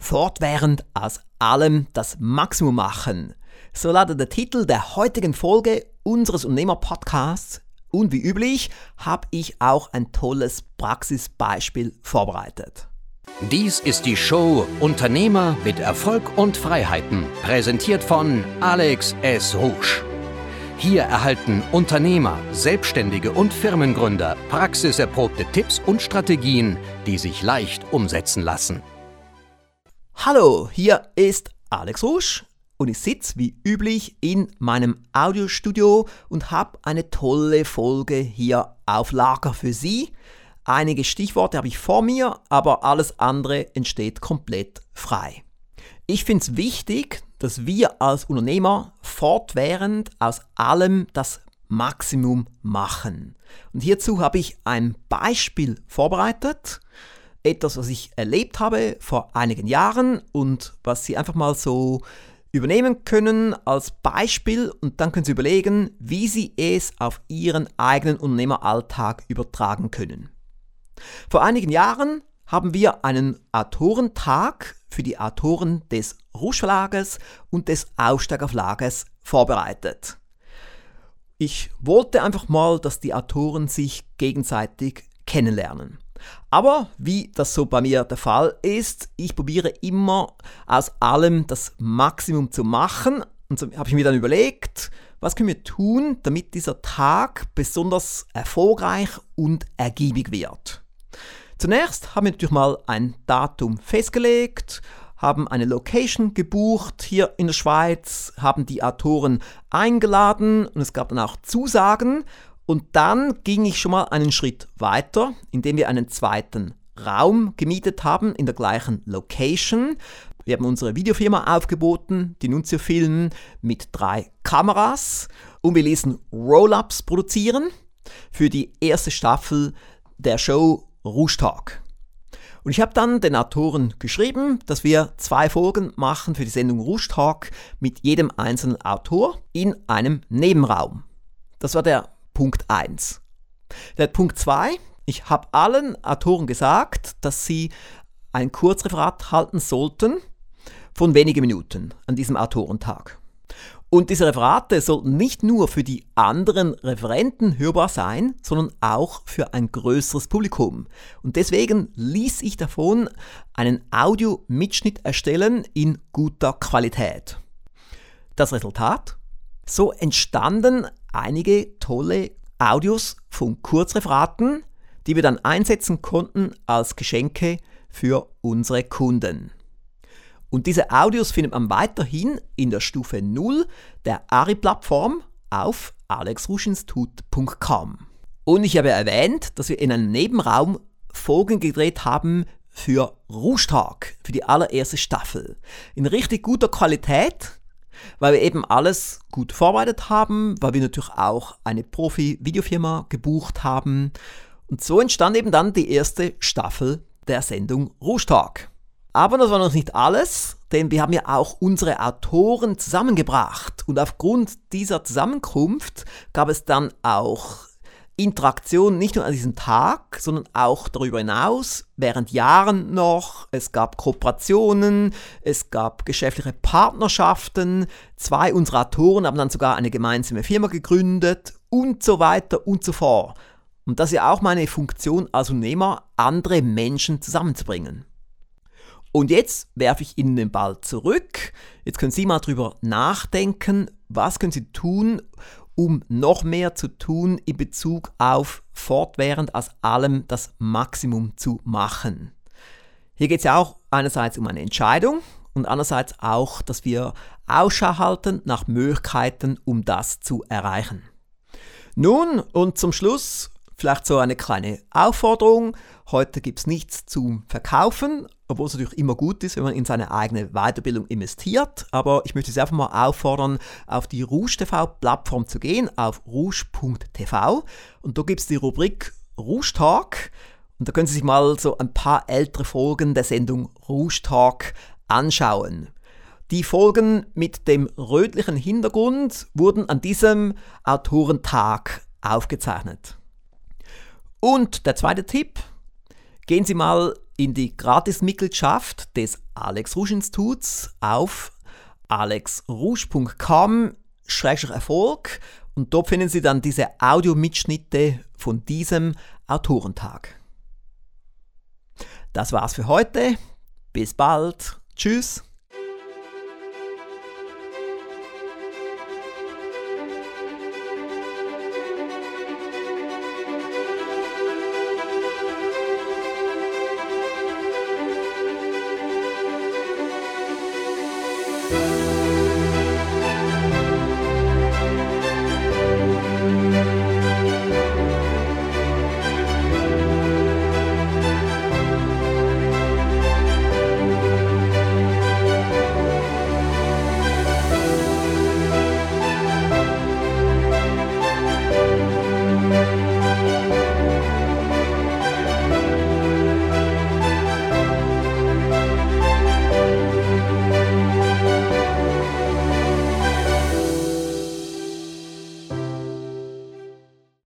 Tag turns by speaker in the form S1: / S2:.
S1: Fortwährend aus allem das Maximum machen. So lautet der Titel der heutigen Folge unseres Unternehmer-Podcasts. Und wie üblich habe ich auch ein tolles Praxisbeispiel vorbereitet.
S2: Dies ist die Show Unternehmer mit Erfolg und Freiheiten, präsentiert von Alex S. Rouge. Hier erhalten Unternehmer, Selbstständige und Firmengründer praxiserprobte Tipps und Strategien, die sich leicht umsetzen lassen.
S1: Hallo, hier ist Alex Rusch und ich sitze wie üblich in meinem Audiostudio und habe eine tolle Folge hier auf Lager für Sie. Einige Stichworte habe ich vor mir, aber alles andere entsteht komplett frei. Ich finde es wichtig, dass wir als Unternehmer fortwährend aus allem das Maximum machen. Und hierzu habe ich ein Beispiel vorbereitet etwas, was ich erlebt habe vor einigen Jahren und was Sie einfach mal so übernehmen können als Beispiel und dann können Sie überlegen, wie Sie es auf Ihren eigenen Unternehmeralltag übertragen können. Vor einigen Jahren haben wir einen Autorentag für die Autoren des Rusch und des Aussteiger vorbereitet. Ich wollte einfach mal, dass die Autoren sich gegenseitig kennenlernen. Aber wie das so bei mir der Fall ist, ich probiere immer aus allem das Maximum zu machen. Und so habe ich mir dann überlegt, was können wir tun, damit dieser Tag besonders erfolgreich und ergiebig wird. Zunächst haben wir natürlich mal ein Datum festgelegt, haben eine Location gebucht hier in der Schweiz, haben die Autoren eingeladen und es gab dann auch Zusagen und dann ging ich schon mal einen Schritt weiter, indem wir einen zweiten Raum gemietet haben in der gleichen Location. Wir haben unsere Videofirma aufgeboten, die Nunzio Film, mit drei Kameras und wir ließen Roll-Ups produzieren für die erste Staffel der Show Rouge Talk. Und ich habe dann den Autoren geschrieben, dass wir zwei Folgen machen für die Sendung Rouge Talk mit jedem einzelnen Autor in einem Nebenraum. Das war der Punkt 1. Der Punkt 2, ich habe allen Autoren gesagt, dass sie ein Kurzreferat halten sollten von wenigen Minuten an diesem Autorentag. Und diese Referate sollten nicht nur für die anderen Referenten hörbar sein, sondern auch für ein größeres Publikum. Und deswegen ließ ich davon einen Audio-Mitschnitt erstellen in guter Qualität. Das Resultat? So entstanden einige tolle Audios von Kurzreferaten, die wir dann einsetzen konnten als Geschenke für unsere Kunden. Und diese Audios findet man weiterhin in der Stufe 0 der ARI-Plattform auf alexruschinstut.com. Und ich habe erwähnt, dass wir in einem Nebenraum Folgen gedreht haben für Ruschtag, für die allererste Staffel. In richtig guter Qualität, weil wir eben alles gut vorbereitet haben, weil wir natürlich auch eine Profi-Videofirma gebucht haben. Und so entstand eben dann die erste Staffel der Sendung Rouge Aber das war noch nicht alles, denn wir haben ja auch unsere Autoren zusammengebracht. Und aufgrund dieser Zusammenkunft gab es dann auch Interaktion nicht nur an diesem Tag, sondern auch darüber hinaus, während Jahren noch. Es gab Kooperationen, es gab geschäftliche Partnerschaften. Zwei unserer Autoren haben dann sogar eine gemeinsame Firma gegründet und so weiter und so fort. Und das ist ja auch meine Funktion als Unternehmer, andere Menschen zusammenzubringen. Und jetzt werfe ich Ihnen den Ball zurück. Jetzt können Sie mal drüber nachdenken, was können Sie tun, um noch mehr zu tun in Bezug auf fortwährend aus allem das Maximum zu machen. Hier geht es ja auch einerseits um eine Entscheidung und andererseits auch, dass wir Ausschau halten nach Möglichkeiten, um das zu erreichen. Nun und zum Schluss vielleicht so eine kleine Aufforderung. Heute gibt es nichts zum Verkaufen, obwohl es natürlich immer gut ist, wenn man in seine eigene Weiterbildung investiert. Aber ich möchte Sie einfach mal auffordern, auf die Rouge TV-Plattform zu gehen, auf rouge.tv. Und da gibt es die Rubrik Rouge Talk. Und da können Sie sich mal so ein paar ältere Folgen der Sendung Rouge Talk anschauen. Die Folgen mit dem rötlichen Hintergrund wurden an diesem Autorentag aufgezeichnet. Und der zweite Tipp, gehen Sie mal in die Gratismitgliedschaft des Alex Rouge Instituts auf alexrouge.com-erfolg und dort finden Sie dann diese Audiomitschnitte von diesem Autorentag. Das war's für heute. Bis bald. Tschüss.